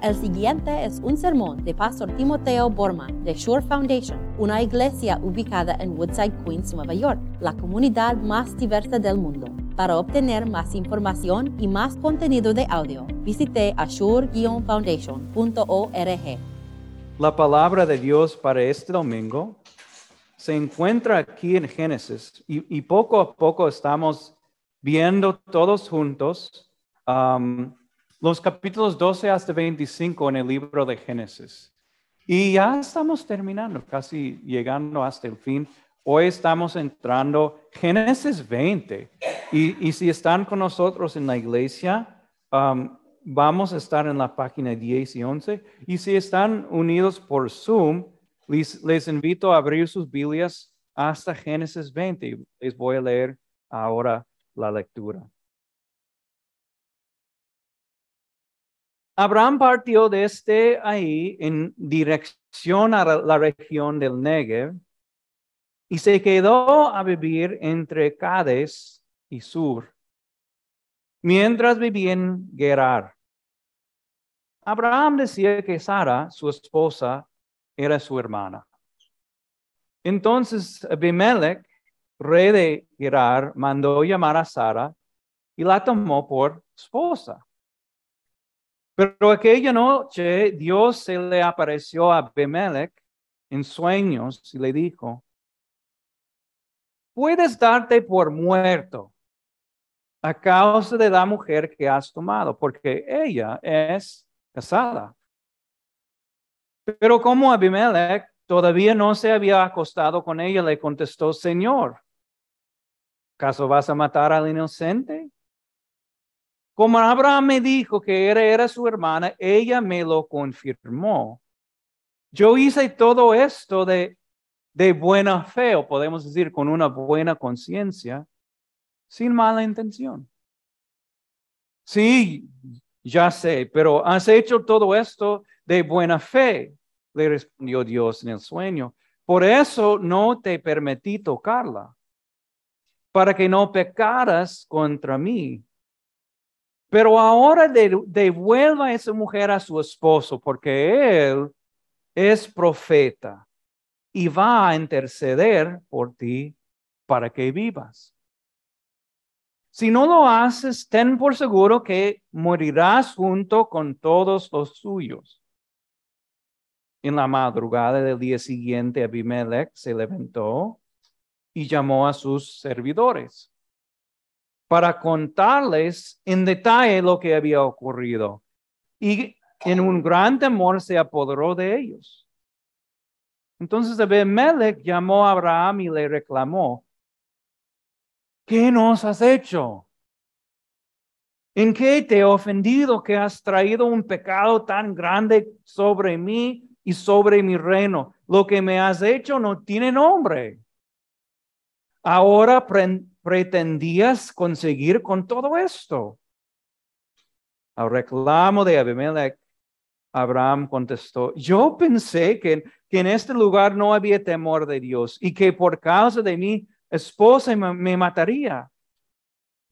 El siguiente es un sermón de Pastor Timoteo Borman de Shore Foundation, una iglesia ubicada en Woodside, Queens, Nueva York, la comunidad más diversa del mundo. Para obtener más información y más contenido de audio, visite ashore-foundation.org. La palabra de Dios para este domingo se encuentra aquí en Génesis y, poco a poco estamos viendo todos juntos los capítulos 12 hasta 25 en el libro de Génesis. Y ya estamos terminando, casi llegando hasta el fin. Hoy estamos entrando Génesis 20. Y, y si están con nosotros en la iglesia, um, vamos a estar en la página 10 y 11. Y si están unidos por Zoom, les, les invito a abrir sus Biblias hasta Génesis 20. Les voy a leer ahora la lectura. Abraham partió desde ahí en dirección a la región del Negev y se quedó a vivir entre Cades y Sur, mientras vivía en Gerar. Abraham decía que Sara, su esposa, era su hermana. Entonces Abimelech, rey de Gerar, mandó llamar a Sara y la tomó por esposa. Pero aquella noche Dios se le apareció a Abimelech en sueños y le dijo, puedes darte por muerto a causa de la mujer que has tomado, porque ella es casada. Pero como Abimelech todavía no se había acostado con ella, le contestó, Señor, ¿acaso vas a matar al inocente? Como Abraham me dijo que era, era su hermana, ella me lo confirmó. Yo hice todo esto de, de buena fe, o podemos decir con una buena conciencia, sin mala intención. Sí, ya sé, pero has hecho todo esto de buena fe, le respondió Dios en el sueño. Por eso no te permití tocarla, para que no pecaras contra mí. Pero ahora devuelva a esa mujer a su esposo, porque él es profeta y va a interceder por ti para que vivas. Si no lo haces, ten por seguro que morirás junto con todos los suyos. En la madrugada del día siguiente, Abimelech se levantó y llamó a sus servidores para contarles en detalle lo que había ocurrido. Y en un gran temor se apoderó de ellos. Entonces Abimelech llamó a Abraham y le reclamó, ¿qué nos has hecho? ¿En qué te he ofendido que has traído un pecado tan grande sobre mí y sobre mi reino? Lo que me has hecho no tiene nombre. Ahora pretendías conseguir con todo esto. Al reclamo de Abimelech, Abraham contestó, yo pensé que, que en este lugar no había temor de Dios y que por causa de mí esposa me, mataría.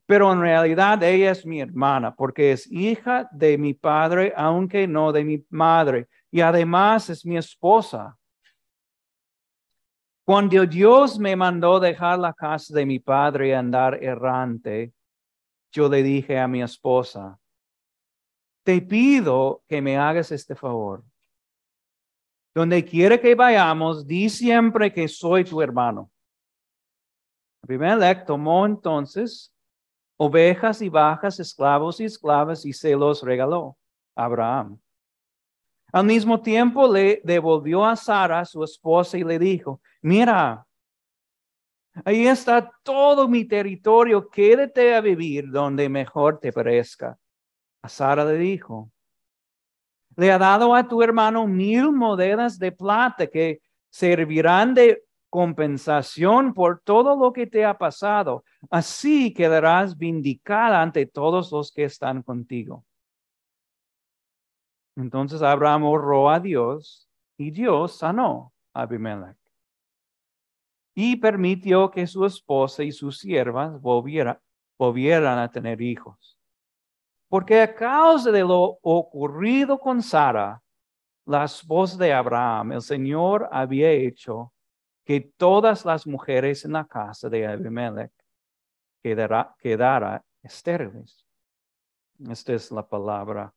Pero en realidad ella es mi hermana porque es hija de mi padre, aunque no de mi madre. Y además es mi esposa. Cuando Dios me mandó dejar la casa de mi padre y andar errante, yo le dije a mi esposa, te pido que me hagas este favor. Donde quiera que vayamos, di siempre que soy tu hermano. Abimelech tomó entonces ovejas y bajas, esclavos y esclavas y se los regaló a Abraham. Al mismo tiempo le devolvió a Sara, su esposa, y le dijo, mira, ahí está todo mi territorio, quédate a vivir donde mejor te parezca. A Sara le dijo, le ha dado a tu hermano mil monedas de plata que servirán de compensación por todo lo que te ha pasado. Así quedarás vindicada ante todos los que están contigo. Entonces Abraham oró a Dios y Dios sanó a Abimelech. Y permitió que su esposa y sus siervas volvieran a tener hijos. porque a causa de lo ocurrido con Sara, la esposa de Abraham, el Señor había hecho que todas las mujeres en la casa de Abimelech quedara, estériles. Esta es la palabra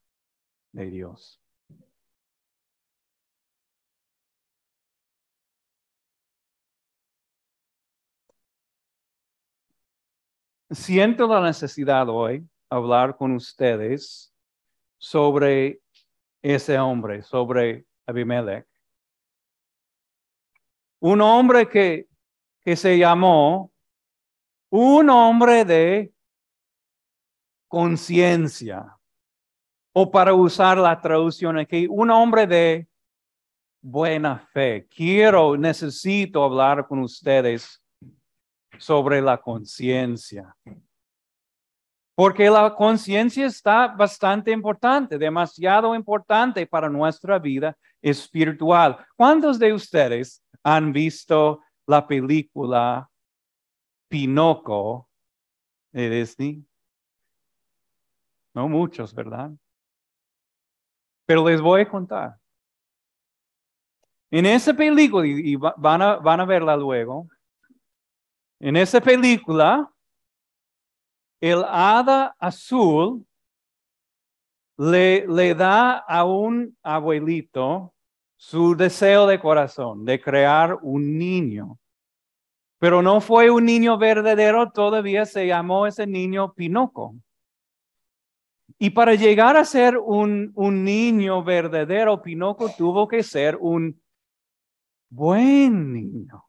de Dios. Siento la necesidad hoy hablar con ustedes sobre ese hombre, sobre Abimelech. Un hombre que, que se llamó un hombre de conciencia, o para usar la traducción aquí, un hombre de buena fe. Quiero, necesito hablar con ustedes sobre la conciencia. Porque la conciencia está bastante importante, demasiado importante para nuestra vida espiritual. ¿Cuántos de ustedes han visto la película Pinoco de Disney? No muchos, ¿verdad? Pero les voy a contar. En esa película, y van a, van a verla luego, en esa película, el hada azul le, le da a un abuelito su deseo de corazón de crear un niño. Pero no fue un niño verdadero, todavía se llamó ese niño Pinoco. Y para llegar a ser un, un niño verdadero, Pinoco tuvo que ser un buen niño.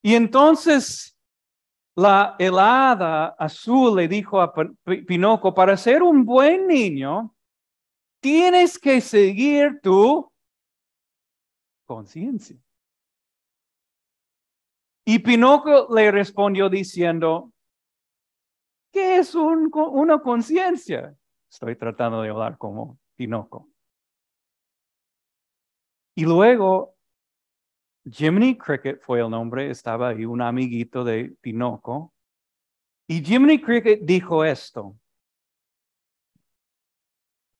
Y entonces la helada azul le dijo a Pinoco, para ser un buen niño, tienes que seguir tu conciencia. Y Pinoco le respondió diciendo, ¿qué es una conciencia? Estoy tratando de hablar como Pinoco. Y luego Jiminy Cricket fue el nombre, estaba ahí un amiguito de Pinoco. Y Jiminy Cricket dijo esto.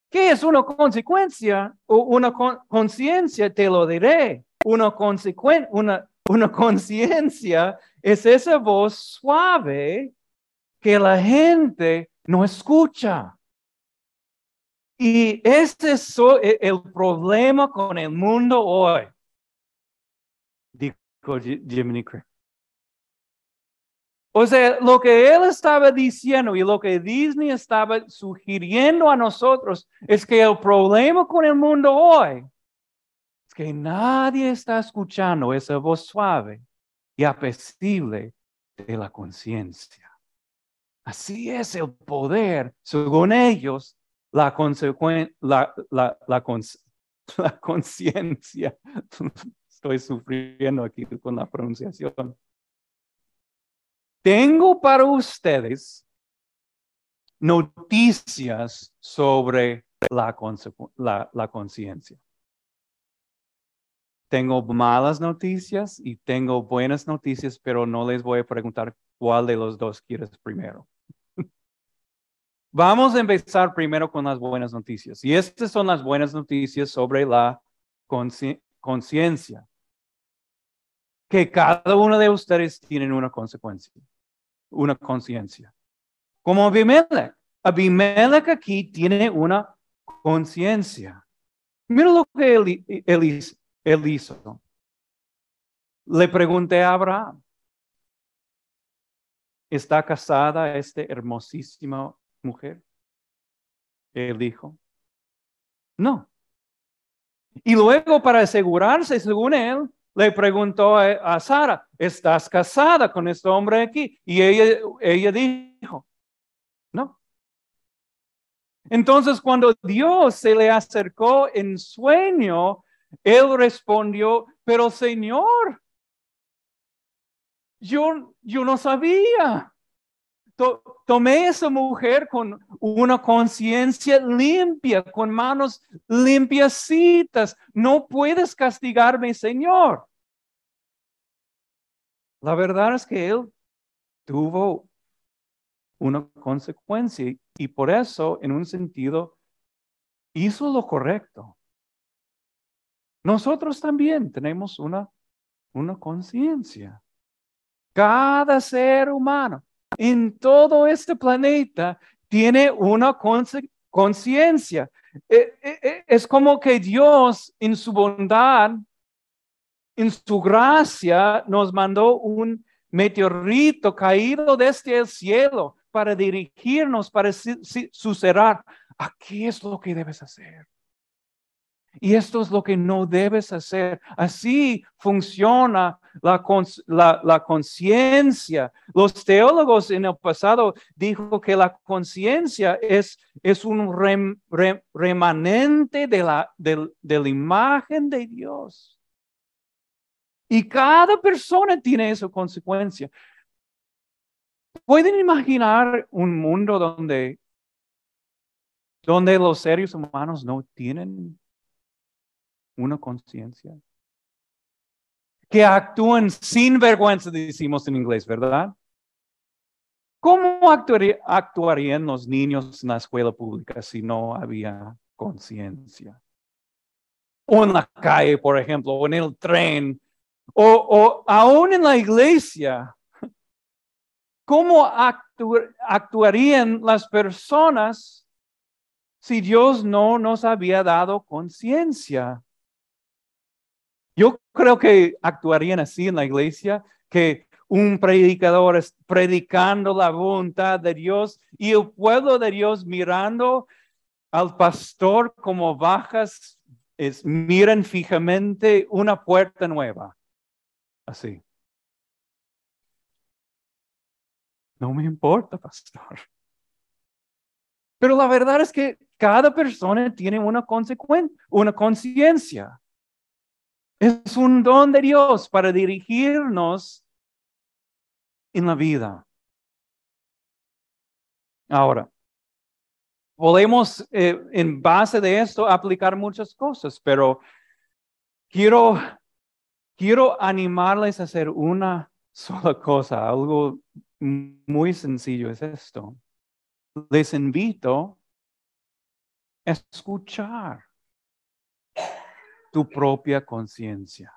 ¿Qué es una consecuencia o una conciencia? Te lo diré. Una, una, una conciencia es esa voz suave que la gente no escucha. Y ese es el problema con el mundo hoy. Jiminy Cricket. O sea, lo que él estaba diciendo y lo que Disney estaba sugiriendo a nosotros es que el problema con el mundo hoy es que nadie está escuchando esa voz suave y apacible de la conciencia. Así es el poder, según ellos, la, la, la, la conciencia estoy sufriendo aquí con la pronunciación. Tengo para ustedes noticias sobre la, la, conciencia. Tengo malas noticias y tengo buenas noticias, pero no les voy a preguntar cuál de los dos quieres primero. Vamos a empezar primero con las buenas noticias. Y estas son las buenas noticias sobre la conciencia que cada uno de ustedes tiene una consecuencia, una conciencia. Como Abimelech. Abimelech aquí tiene una conciencia. Mira lo que él, hizo. Le pregunté a Abraham, ¿está casada esta hermosísima mujer? Él dijo, no. Y luego para asegurarse, según él, le preguntó a, Sara, ¿estás casada con este hombre aquí? Y ella, ella dijo, no. Entonces cuando Dios se le acercó en sueño, él respondió, pero Señor, yo, yo no sabía. Tomé esa mujer con una conciencia limpia, con manos limpiacitas. No puedes castigarme, Señor. La verdad es que él tuvo una consecuencia y por eso, en un sentido, hizo lo correcto. Nosotros también tenemos una, una conciencia. Cada ser humano en todo este planeta tiene una conciencia. E, e, e, es como que Dios en su bondad, en su gracia, nos mandó un meteorito caído desde el cielo para dirigirnos, para suceder. Aquí es lo que debes hacer. Y esto es lo que no debes hacer. Así funciona la, conciencia. Los teólogos en el pasado dijo que la conciencia es, es un remanente de la, de la imagen de Dios. Y cada persona tiene esa consecuencia. ¿Pueden imaginar un mundo donde, donde los seres humanos no tienen una conciencia. Que actúan sin vergüenza, decimos en inglés, ¿verdad? ¿Cómo actuarían los niños en la escuela pública si no había conciencia? O en la calle, por ejemplo, o en el tren, o, o aún en la iglesia. ¿Cómo actuarían las personas si Dios no nos había dado conciencia? Yo creo que actuarían así en la iglesia, que un predicador es predicando la voluntad de Dios y el pueblo de Dios mirando al pastor como bajas, es, miran fijamente una puerta nueva. Así. No me importa, pastor. Pero la verdad es que cada persona tiene una consecuencia, una conciencia. Es un don de Dios para dirigirnos en la vida. Ahora, podemos eh, en base de esto aplicar muchas cosas, pero quiero, quiero animarles a hacer una sola cosa, algo muy sencillo es esto. Les invito a escuchar tu propia conciencia.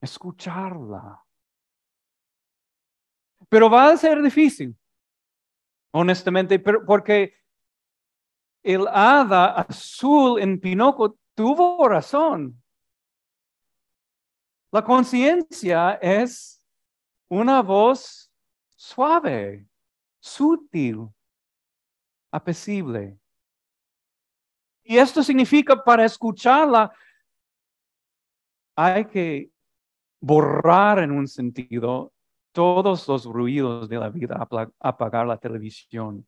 Escucharla. Pero va a ser difícil, honestamente, porque el hada azul en Pinoco tuvo razón. La conciencia es una voz suave, sutil, apesible. Y esto significa para escucharla hay que borrar en un sentido todos los ruidos de la vida, apagar la televisión,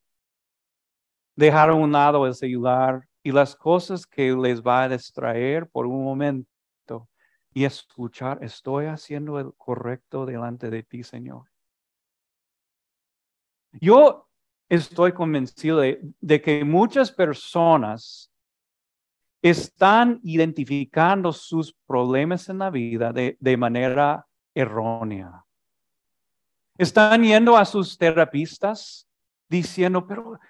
dejar a un lado el celular y las cosas que les va a distraer por un momento y escuchar, estoy haciendo el correcto delante de ti, Señor. Yo estoy convencido de que muchas personas están identificando sus problemas en la vida de, manera errónea. Están yendo a sus terapistas diciendo, pero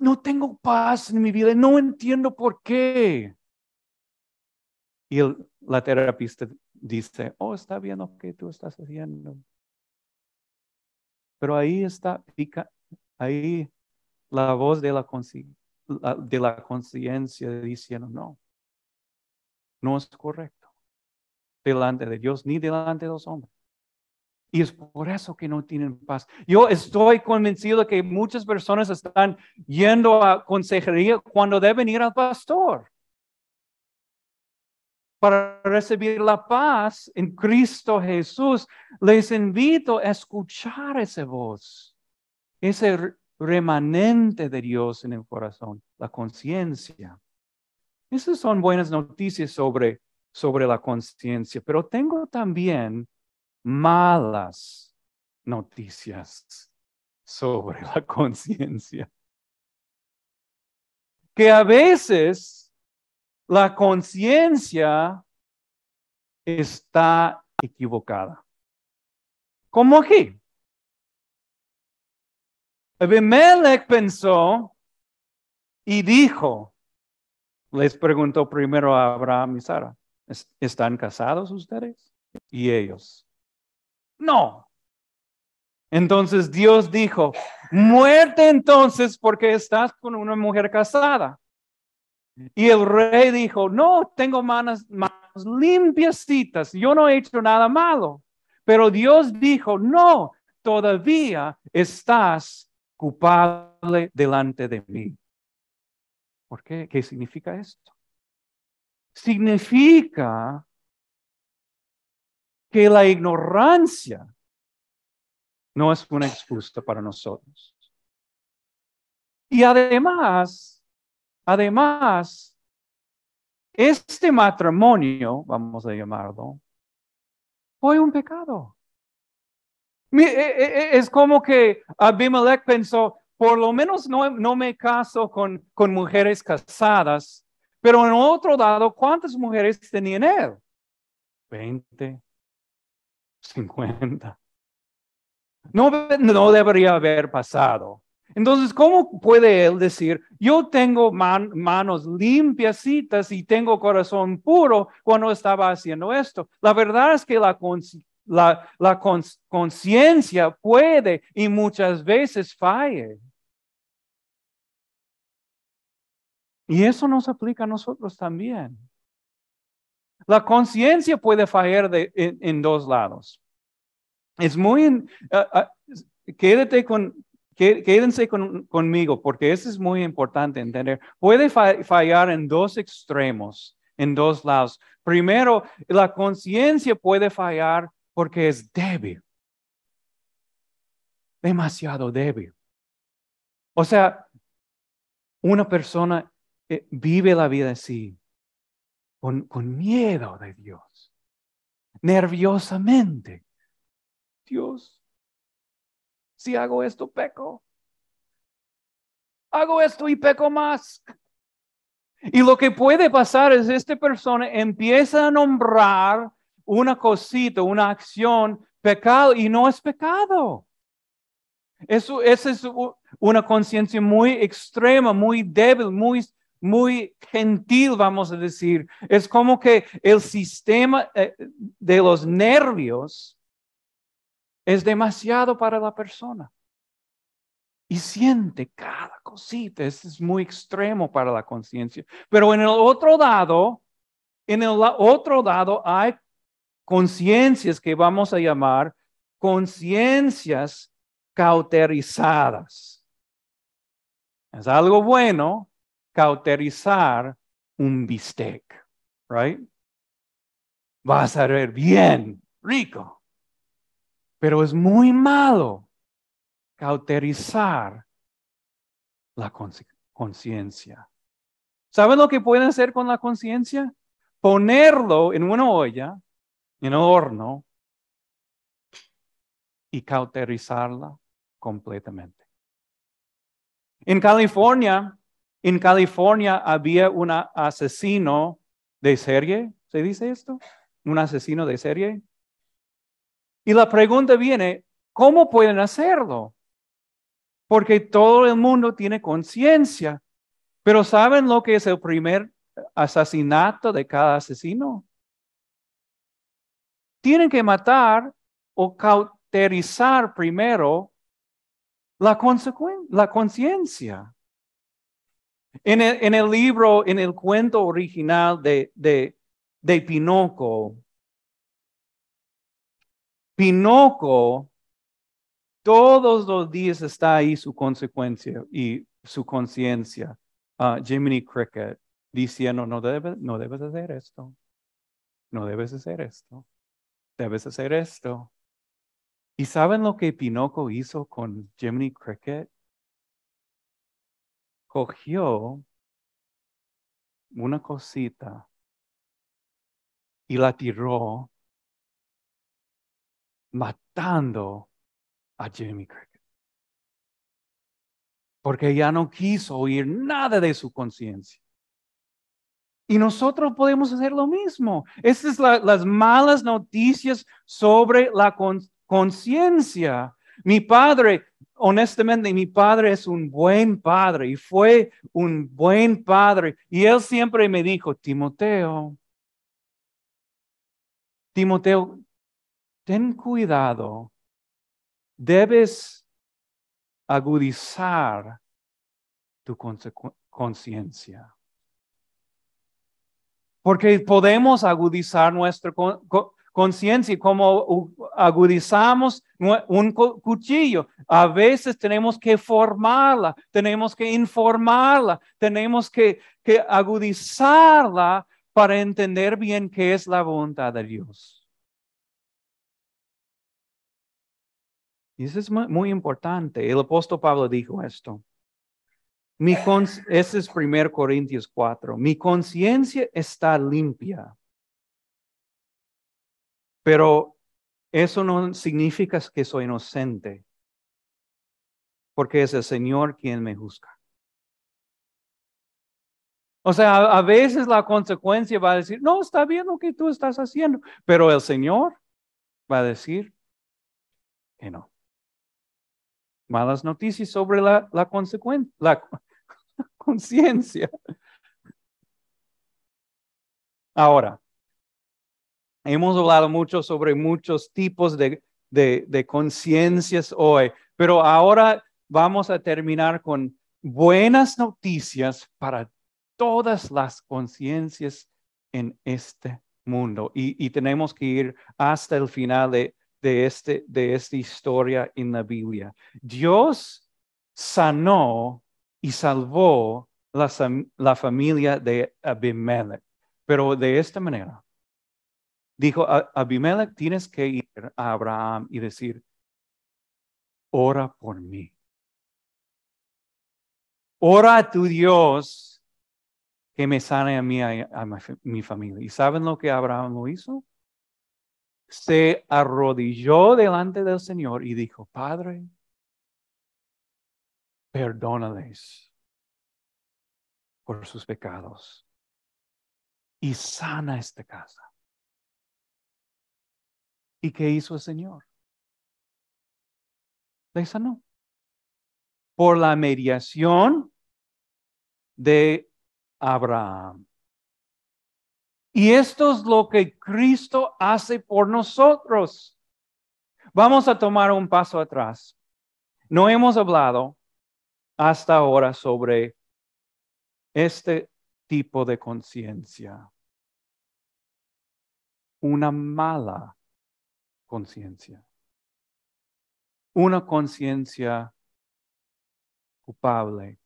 no tengo paz en mi vida, no entiendo por qué. Y la terapista dice, oh, está bien lo que tú estás haciendo. Pero ahí está, ahí la voz de la conciencia de la conciencia diciendo, no, no es correcto delante de Dios ni delante de los hombres. Y es por eso que no tienen paz. Yo estoy convencido que muchas personas están yendo a consejería cuando deben ir al pastor para recibir la paz en Cristo Jesús. Les invito a escuchar esa voz, ese remanente de Dios en el corazón, la conciencia. Esas son buenas noticias sobre, sobre la conciencia, pero tengo también malas noticias sobre la conciencia. Que a veces la conciencia está equivocada. ¿Cómo aquí? Abimelech pensó y dijo, les preguntó primero a Abraham y Sara, ¿están casados ustedes? Y ellos, no. Entonces Dios dijo, muerte entonces porque estás con una mujer casada. Y el rey dijo, no, tengo manos, manos limpiecitas, yo no he hecho nada malo. Pero Dios dijo, no, todavía estás culpable delante de mí. ¿Por qué? ¿Qué significa esto? Significa que la ignorancia no es una excusa para nosotros. Y además, además, este matrimonio, vamos a llamarlo, fue un pecado. E, e, e, es como que Abimelech pensó, por lo menos no, no me caso con, con mujeres casadas, pero en otro lado, ¿cuántas mujeres tenía él? Veinte, cincuenta. No, no debería haber pasado. Entonces, ¿cómo puede él decir, yo tengo manos limpiacitas y tengo corazón puro cuando estaba haciendo esto? La verdad es que la, la, conciencia puede y muchas veces falle. Y eso nos aplica a nosotros también. La conciencia puede fallar en, dos lados. Es muy, ah, quédate con, quédense conmigo porque eso es muy importante entender. Puede fallar en dos extremos, en dos lados. Primero, la conciencia puede fallar porque es débil. Demasiado débil. O sea, una persona vive la vida así, con, con miedo de Dios, nerviosamente. Dios, si hago esto, peco. Hago esto y peco más. Y lo que puede pasar es esta persona empieza a nombrar una cosita, una acción, pecado, y no es pecado. Eso, es una conciencia muy extrema, muy débil, muy, muy gentil, vamos a decir. Es como que el sistema eh, de los nervios es demasiado para la persona. Y siente cada cosita, es muy extremo para la conciencia. Pero en el otro lado, en el otro lado hay conciencias que vamos a llamar conciencias cauterizadas. Es algo bueno cauterizar un bistec, right? Va a saber bien, rico. Pero es muy malo cauterizar la conciencia. ¿Saben lo que pueden hacer con la conciencia? Ponerlo en una olla en horno y cauterizarla completamente. En California, en California había un asesino de serie, ¿se dice esto? Un asesino de serie. Y la pregunta viene, ¿cómo pueden hacerlo? Porque todo el mundo tiene conciencia, pero ¿saben lo que es el primer asesinato de cada asesino? Tienen que matar o cauterizar primero la, conciencia. En el, libro, en el cuento original de, de, de Pinoco, todos los días está ahí su consecuencia y su conciencia. Uh, Jiminy Cricket diciendo, no, debe, no debes hacer esto, no debes hacer esto debes hacer esto. ¿Y saben lo que Pinoco hizo con Jiminy Cricket? Cogió una cosita y la tiró matando a Jimmy Cricket. Porque ya no quiso oír nada de su conciencia. Y nosotros podemos hacer lo mismo. Estas son las malas noticias sobre la conciencia. Mi padre, honestamente, mi padre es un buen padre y fue un buen padre. Y él siempre me dijo, Timoteo, Timoteo, ten cuidado, debes agudizar tu conciencia. Porque podemos agudizar nuestra conciencia como agudizamos un cuchillo. A veces tenemos que formarla, tenemos que informarla, tenemos que, que agudizarla para entender bien qué es la voluntad de Dios. Y eso es muy importante. El apóstol Pablo dijo esto. Mi ese es 1 Corintios 4. Mi conciencia está limpia. Pero eso no significa que soy inocente, porque es el Señor quien me juzga. O sea, a, veces la consecuencia va a decir, no, está bien lo que tú estás haciendo, pero el Señor va a decir que no. Malas noticias sobre la, la consecuencia, la conciencia. Ahora, hemos hablado mucho sobre muchos tipos de, de, conciencias hoy, pero ahora vamos a terminar con buenas noticias para todas las conciencias en este mundo. Y, tenemos que ir hasta el final de, de, este, de esta historia en la Biblia. Dios sanó y salvó la, la familia de Abimelech, pero de esta manera. Dijo, Abimelech, tienes que ir a Abraham y decir, ora por mí. Ora a tu Dios que me sane a mí, a, a mi familia. ¿Y saben lo que Abraham lo hizo? Se arrodilló delante del Señor y dijo, Padre, perdónales por sus pecados y sana esta casa. ¿Y qué hizo el Señor? Le sanó. Por la mediación de Abraham. Y esto es lo que Cristo hace por nosotros. Vamos a tomar un paso atrás. No hemos hablado hasta ahora sobre este tipo de conciencia. Una mala conciencia. Una conciencia culpable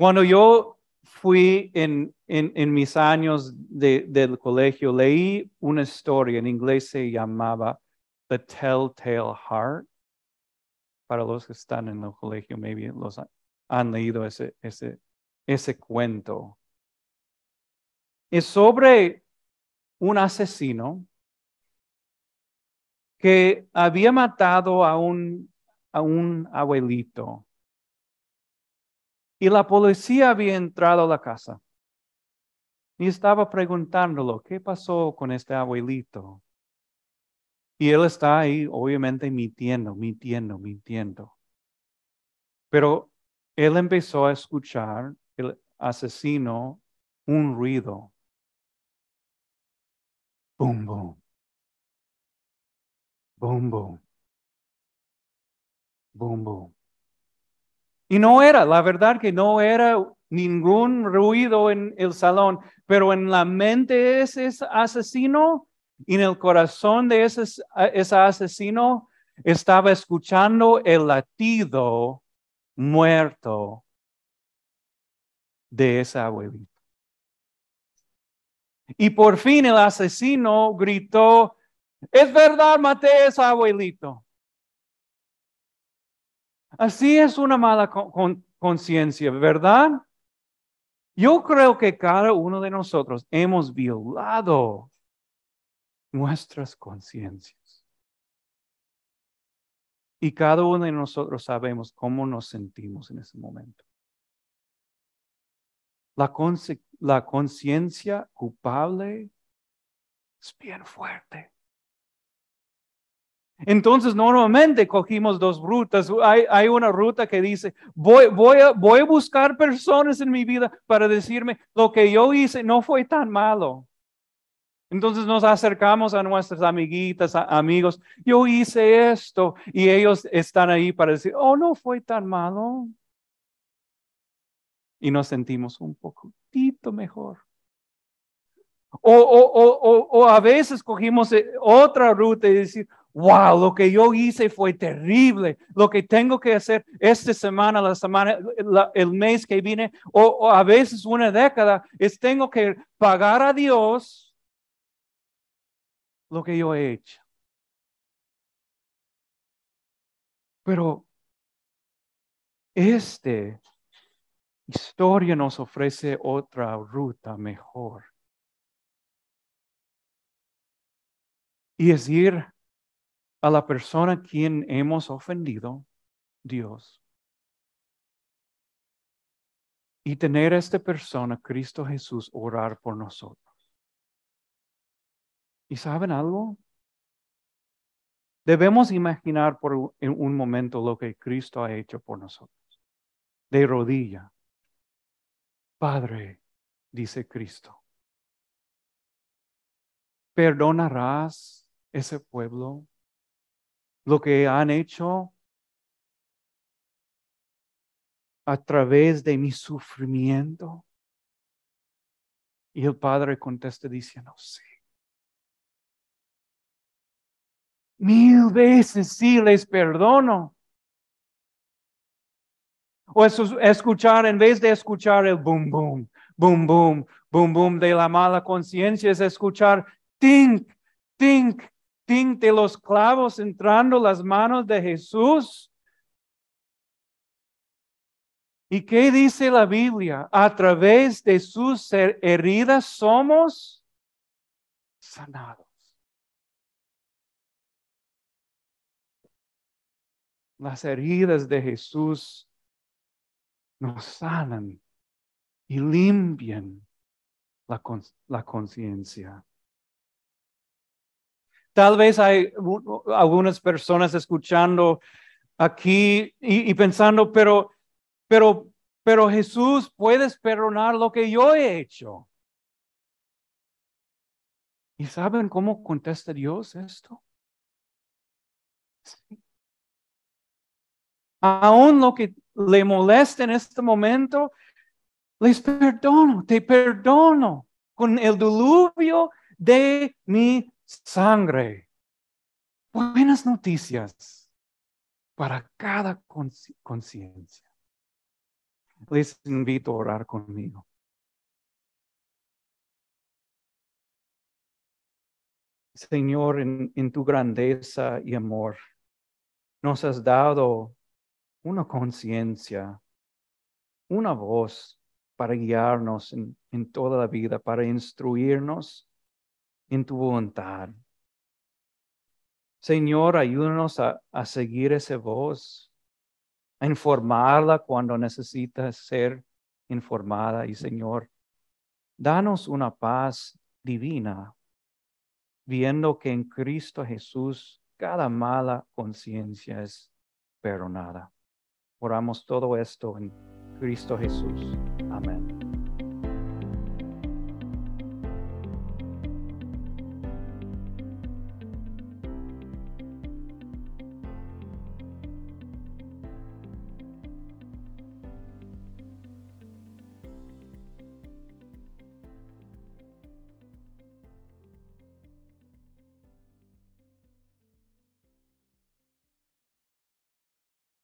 cuando yo fui en, en, mis años de, del colegio, leí una historia, en inglés se llamaba The Telltale Heart. Para los que están en el colegio, maybe los han leído ese, ese, ese cuento. Es sobre un asesino que había matado a un, a un abuelito y la policía había entrado a la casa y estaba preguntándolo, ¿qué pasó con este abuelito? Y él está ahí, obviamente, mintiendo, mintiendo, mintiendo. Pero él empezó a escuchar el asesino un ruido. Boom, boom. Boom, boom. Boom. Y no era, la verdad que no era ningún ruido en el salón, pero en la mente de ese asesino y en el corazón de ese, asesino estaba escuchando el latido muerto de ese abuelito. Y por fin el asesino gritó, es verdad, maté a ese abuelito. Así es una mala conciencia, ¿verdad? Yo creo que cada uno de nosotros hemos violado nuestras conciencias. Y cada uno de nosotros sabemos cómo nos sentimos en ese momento. La, conciencia culpable es bien fuerte. Entonces, normalmente cogimos dos rutas. Hay, hay, una ruta que dice, voy, voy, voy a buscar personas en mi vida para decirme, lo que yo hice no fue tan malo. Entonces nos acercamos a nuestras amiguitas, amigos, yo hice esto y ellos están ahí para decir, oh, no fue tan malo. Y nos sentimos un poquito mejor. O, o, o, o, a veces cogimos eh, otra ruta y decir, wow, lo que yo hice fue terrible. Lo que tengo que hacer esta semana, la semana, el mes que viene, o, a veces una década, es tengo que pagar a Dios lo que yo he hecho. Pero esta historia nos ofrece otra ruta mejor. Y es ir a la persona quien hemos ofendido, Dios. Y tener a esta persona, Cristo Jesús, orar por nosotros. ¿Y saben algo? Debemos imaginar por un momento lo que Cristo ha hecho por nosotros. De rodilla. Padre, dice Cristo, ¿perdonarás ese pueblo lo que han hecho a través de mi sufrimiento? Y el Padre contesta diciendo, sí. Mil veces sí les perdono. O escuchar, en vez de escuchar el boom, boom, boom, boom, boom, boom de la mala conciencia, es escuchar tink, tink, tink de los clavos entrando las manos de Jesús. ¿Y qué dice la Biblia? A través de sus heridas somos sanados. Las heridas de Jesús nos sanan y limpian la, conciencia. Tal vez hay algunas personas escuchando aquí y, pensando, pero, pero, pero Jesús, puedes perdonar lo que yo he hecho. ¿Y saben cómo contesta Dios esto? Aún lo que le molesta en este momento, les perdono, te perdono con el diluvio de mi sangre. Buenas noticias para cada conciencia. Les invito a orar conmigo. Señor, en, en tu grandeza y amor, nos has dado una conciencia, una voz para guiarnos en, toda la vida, para instruirnos en tu voluntad. Señor, ayúdanos a, a seguir esa voz, a informarla cuando necesita ser informada. Y Señor, danos una paz divina, viendo que en Cristo Jesús cada mala conciencia es perdonada. Oramos todo esto en Cristo Jesús. Amén.